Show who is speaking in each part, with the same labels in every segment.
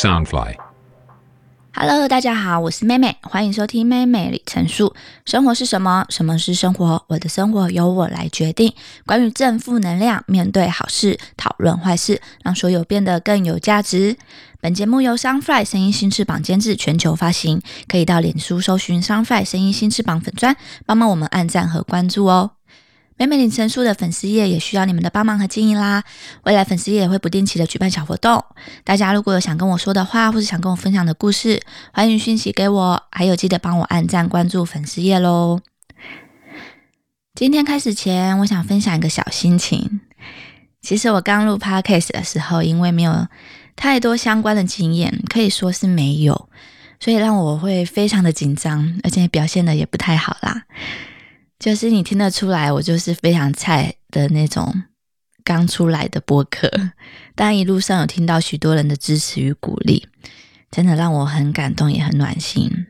Speaker 1: Soundfly。
Speaker 2: Hello，大家好，我是妹妹，欢迎收听妹妹里程数。生活是什么？什么是生活？我的生活由我来决定。关于正负能量，面对好事，讨论坏事，让所有变得更有价值。本节目由 Sunfly 声音新翅膀监制，全球发行。可以到脸书搜寻 Sunfly 声音新翅膀粉砖，帮忙我们按赞和关注哦。美美领成书的粉丝页也需要你们的帮忙和经营啦。未来粉丝页也会不定期的举办小活动，大家如果有想跟我说的话，或是想跟我分享的故事，欢迎讯息给我。还有记得帮我按赞关注粉丝页喽。今天开始前，我想分享一个小心情。其实我刚录 podcast 的时候，因为没有太多相关的经验，可以说是没有，所以让我会非常的紧张，而且表现的也不太好啦。就是你听得出来，我就是非常菜的那种刚出来的播客，但一路上有听到许多人的支持与鼓励，真的让我很感动，也很暖心，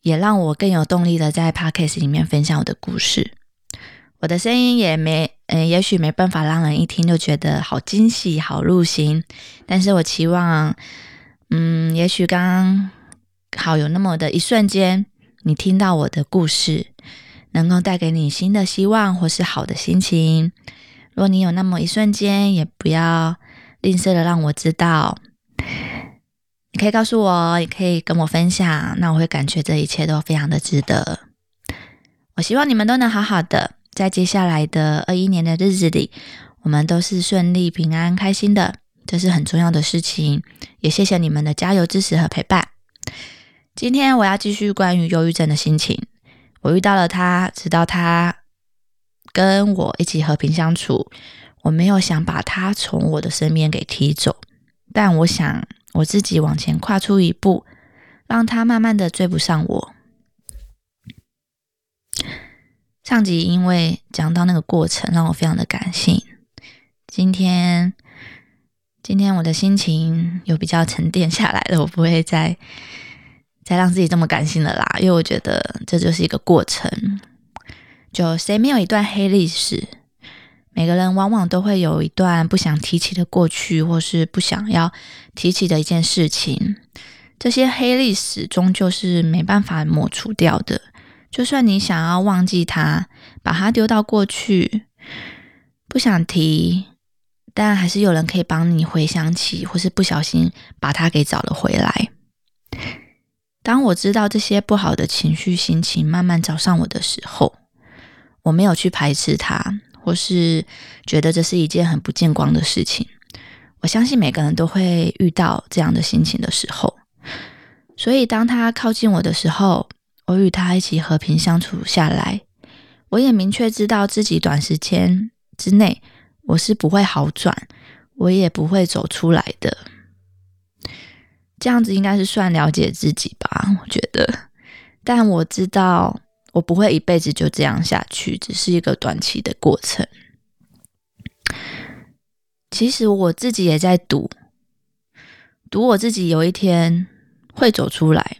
Speaker 2: 也让我更有动力的在 podcast 里面分享我的故事。我的声音也没，嗯，也许没办法让人一听就觉得好惊喜、好入心，但是我期望，嗯，也许刚好有那么的一瞬间，你听到我的故事。能够带给你新的希望或是好的心情。若你有那么一瞬间，也不要吝啬的让我知道。你可以告诉我，也可以跟我分享，那我会感觉这一切都非常的值得。我希望你们都能好好的，在接下来的二一年的日子里，我们都是顺利、平安、开心的，这是很重要的事情。也谢谢你们的加油、支持和陪伴。今天我要继续关于忧郁症的心情。我遇到了他，直到他跟我一起和平相处。我没有想把他从我的身边给踢走，但我想我自己往前跨出一步，让他慢慢的追不上我。上集因为讲到那个过程，让我非常的感性。今天，今天我的心情有比较沉淀下来了，我不会再。再让自己这么感性的啦，因为我觉得这就是一个过程。就谁没有一段黑历史？每个人往往都会有一段不想提起的过去，或是不想要提起的一件事情。这些黑历史终究是没办法抹除掉的。就算你想要忘记它，把它丢到过去，不想提，但还是有人可以帮你回想起，或是不小心把它给找了回来。当我知道这些不好的情绪、心情慢慢找上我的时候，我没有去排斥它，或是觉得这是一件很不见光的事情。我相信每个人都会遇到这样的心情的时候，所以当他靠近我的时候，我与他一起和平相处下来。我也明确知道自己短时间之内我是不会好转，我也不会走出来的。这样子应该是算了解自己吧，我觉得。但我知道我不会一辈子就这样下去，只是一个短期的过程。其实我自己也在赌，赌我自己有一天会走出来。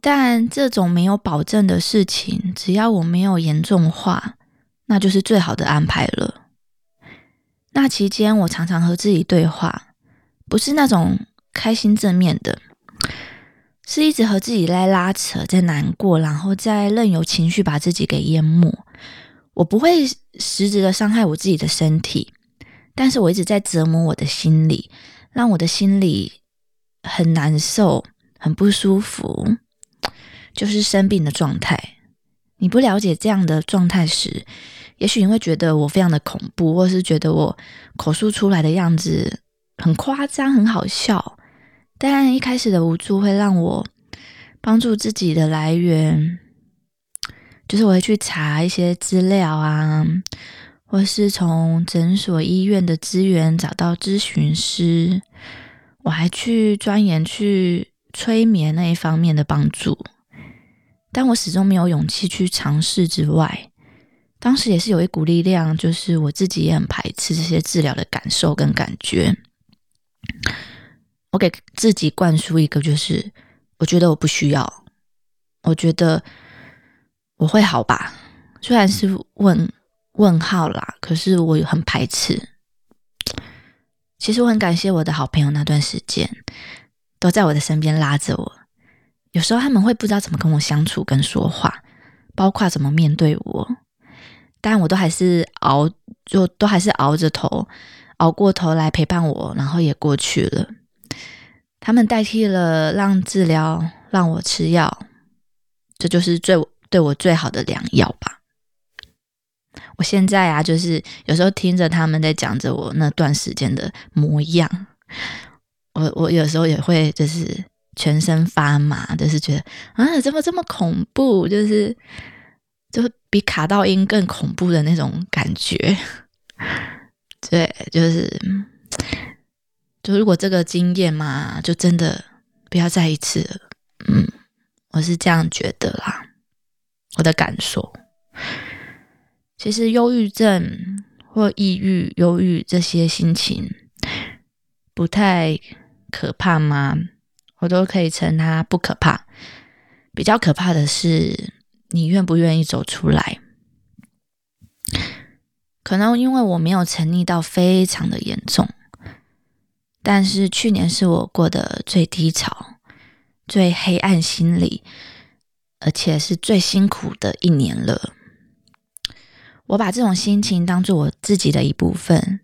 Speaker 2: 但这种没有保证的事情，只要我没有严重化，那就是最好的安排了。那期间，我常常和自己对话，不是那种。开心正面的，是一直和自己在拉扯，在难过，然后再任由情绪把自己给淹没。我不会实质的伤害我自己的身体，但是我一直在折磨我的心理，让我的心里很难受、很不舒服，就是生病的状态。你不了解这样的状态时，也许你会觉得我非常的恐怖，或是觉得我口述出来的样子很夸张、很好笑。但一开始的无助会让我帮助自己的来源，就是我会去查一些资料啊，或是从诊所、医院的资源找到咨询师，我还去钻研去催眠那一方面的帮助。但我始终没有勇气去尝试之外，当时也是有一股力量，就是我自己也很排斥这些治疗的感受跟感觉。我给自己灌输一个，就是我觉得我不需要，我觉得我会好吧，虽然是问问号啦，可是我很排斥。其实我很感谢我的好朋友，那段时间都在我的身边拉着我。有时候他们会不知道怎么跟我相处、跟说话，包括怎么面对我，但我都还是熬，就都还是熬着头，熬过头来陪伴我，然后也过去了。他们代替了让治疗，让我吃药，这就是最对我最好的良药吧。我现在啊，就是有时候听着他们在讲着我那段时间的模样，我我有时候也会就是全身发麻，就是觉得啊，怎么这么恐怖？就是就比卡到音更恐怖的那种感觉。对，就是。就如果这个经验嘛，就真的不要再一次。嗯，我是这样觉得啦，我的感受。其实忧郁症或抑郁、忧郁这些心情不太可怕吗？我都可以称它不可怕。比较可怕的是，你愿不愿意走出来？可能因为我没有沉溺到非常的严重。但是去年是我过得最低潮、最黑暗心理，而且是最辛苦的一年了。我把这种心情当做我自己的一部分，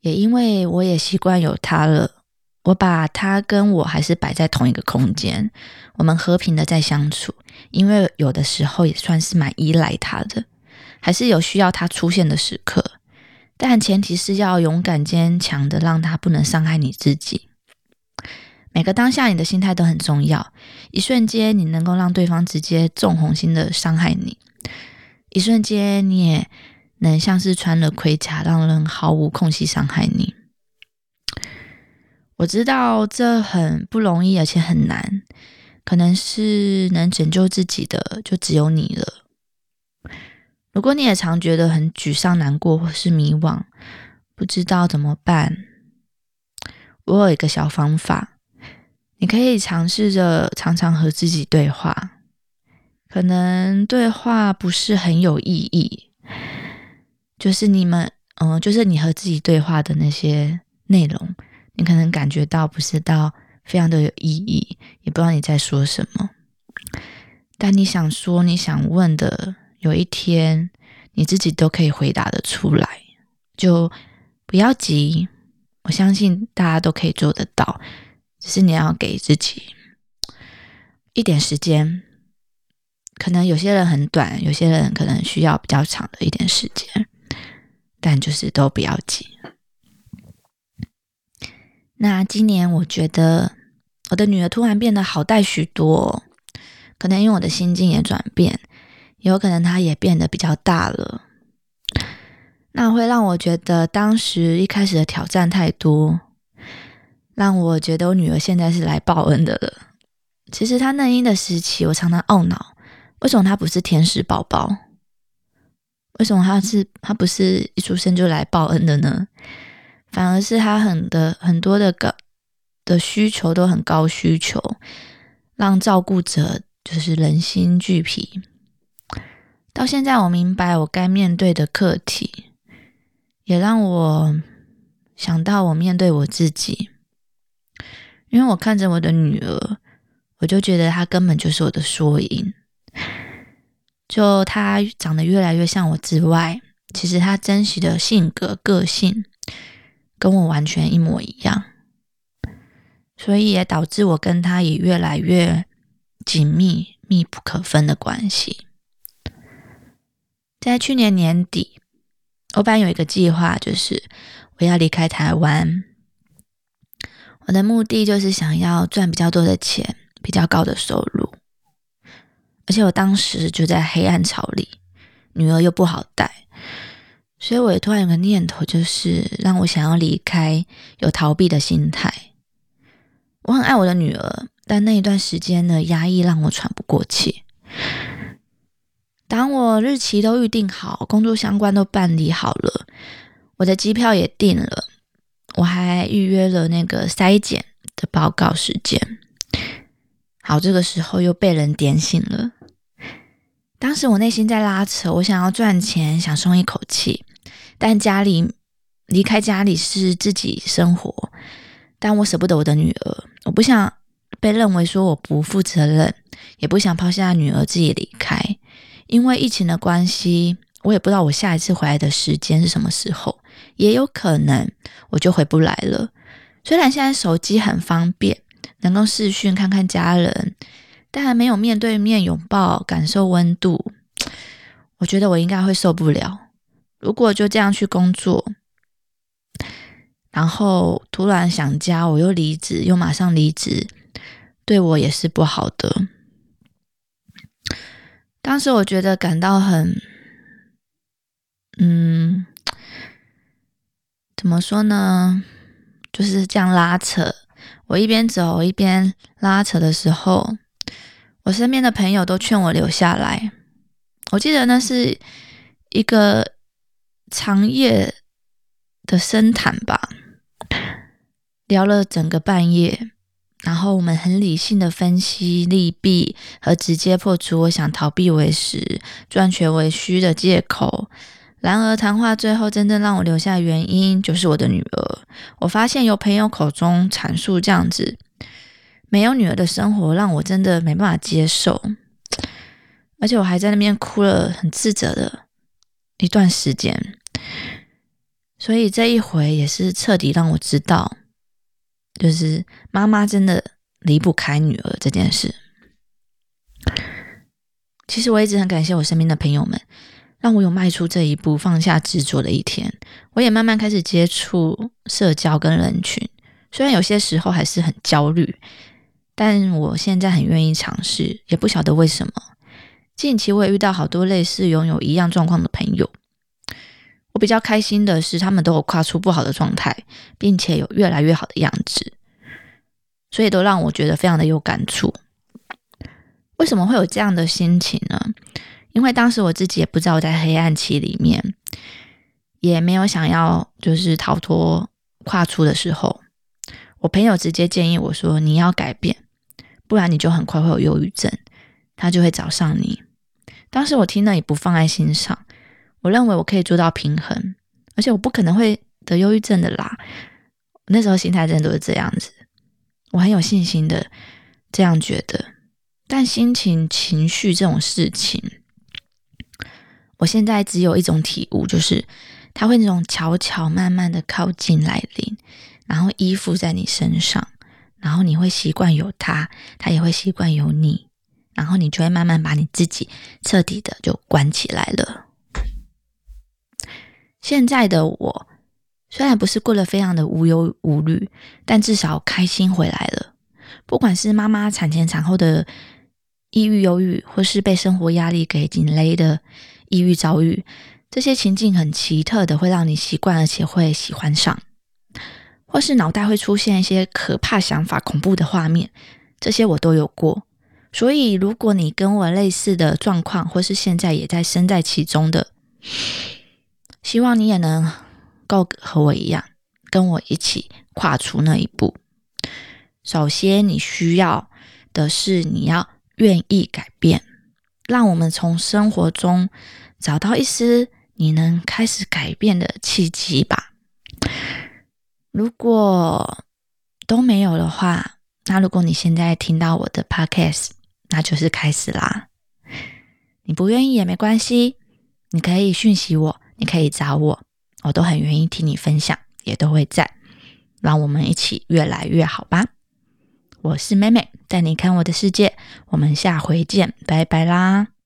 Speaker 2: 也因为我也习惯有他了，我把他跟我还是摆在同一个空间，我们和平的在相处。因为有的时候也算是蛮依赖他的，还是有需要他出现的时刻。但前提是要勇敢坚强的，让他不能伤害你自己。每个当下，你的心态都很重要。一瞬间，你能够让对方直接纵红心的伤害你；一瞬间，你也能像是穿了盔甲，让人毫无空隙伤害你。我知道这很不容易，而且很难。可能是能拯救自己的，就只有你了。如果你也常觉得很沮丧、难过或是迷惘，不知道怎么办，我有一个小方法，你可以尝试着常常和自己对话。可能对话不是很有意义，就是你们，嗯，就是你和自己对话的那些内容，你可能感觉到不是到非常的有意义，也不知道你在说什么，但你想说、你想问的。有一天，你自己都可以回答的出来，就不要急。我相信大家都可以做得到，只是你要给自己一点时间。可能有些人很短，有些人可能需要比较长的一点时间，但就是都不要急。那今年我觉得我的女儿突然变得好带许多，可能因为我的心境也转变。有可能他也变得比较大了，那会让我觉得当时一开始的挑战太多，让我觉得我女儿现在是来报恩的了。其实她嫩婴的时期，我常常懊恼，为什么她不是天使宝宝？为什么她是她不是一出生就来报恩的呢？反而是她很的很多的个的需求都很高需求，让照顾者就是人心俱疲。到现在，我明白我该面对的课题，也让我想到我面对我自己。因为我看着我的女儿，我就觉得她根本就是我的缩影。就她长得越来越像我之外，其实她真实的性格、个性跟我完全一模一样，所以也导致我跟她也越来越紧密、密不可分的关系。在去年年底，我班有一个计划，就是我要离开台湾。我的目的就是想要赚比较多的钱，比较高的收入。而且我当时就在黑暗潮里，女儿又不好带，所以我也突然有个念头，就是让我想要离开，有逃避的心态。我很爱我的女儿，但那一段时间的压抑让我喘不过气。当我日期都预定好，工作相关都办理好了，我的机票也订了，我还预约了那个筛检的报告时间。好，这个时候又被人点醒了。当时我内心在拉扯，我想要赚钱，想松一口气，但家里离开家里是自己生活，但我舍不得我的女儿，我不想被认为说我不负责任，也不想抛下女儿自己离开。因为疫情的关系，我也不知道我下一次回来的时间是什么时候，也有可能我就回不来了。虽然现在手机很方便，能够视讯看看家人，但还没有面对面拥抱、感受温度，我觉得我应该会受不了。如果就这样去工作，然后突然想家，我又离职，又马上离职，对我也是不好的。当时我觉得感到很，嗯，怎么说呢？就是这样拉扯。我一边走一边拉扯的时候，我身边的朋友都劝我留下来。我记得那是一个长夜的深谈吧，聊了整个半夜。然后我们很理性的分析利弊，和直接破除我想逃避为实、赚钱为虚的借口。然而谈话最后真正让我留下原因，就是我的女儿。我发现由朋友口中阐述这样子没有女儿的生活，让我真的没办法接受。而且我还在那边哭了，很自责的一段时间。所以这一回也是彻底让我知道。就是妈妈真的离不开女儿这件事。其实我一直很感谢我身边的朋友们，让我有迈出这一步，放下执着的一天。我也慢慢开始接触社交跟人群，虽然有些时候还是很焦虑，但我现在很愿意尝试，也不晓得为什么。近期我也遇到好多类似拥有一样状况的朋友。我比较开心的是，他们都有跨出不好的状态，并且有越来越好的样子，所以都让我觉得非常的有感触。为什么会有这样的心情呢？因为当时我自己也不知道我在黑暗期里面，也没有想要就是逃脱跨出的时候，我朋友直接建议我说：“你要改变，不然你就很快会有忧郁症，他就会找上你。”当时我听了也不放在心上。我认为我可以做到平衡，而且我不可能会得忧郁症的啦。那时候心态真的都是这样子，我很有信心的这样觉得。但心情、情绪这种事情，我现在只有一种体悟，就是它会那种悄悄、慢慢的靠近来临，然后依附在你身上，然后你会习惯有它，它也会习惯有你，然后你就会慢慢把你自己彻底的就关起来了。现在的我虽然不是过得非常的无忧无虑，但至少开心回来了。不管是妈妈产前产后的抑郁忧郁，或是被生活压力给紧勒的抑郁遭遇，这些情境很奇特的，会让你习惯，而且会喜欢上，或是脑袋会出现一些可怕想法、恐怖的画面，这些我都有过。所以，如果你跟我类似的状况，或是现在也在身在其中的，希望你也能够和我一样，跟我一起跨出那一步。首先，你需要的是你要愿意改变，让我们从生活中找到一丝你能开始改变的契机吧。如果都没有的话，那如果你现在听到我的 podcast，那就是开始啦。你不愿意也没关系，你可以讯息我。你可以找我，我都很愿意听你分享，也都会在，让我们一起越来越好吧。我是妹妹，带你看我的世界，我们下回见，拜拜啦。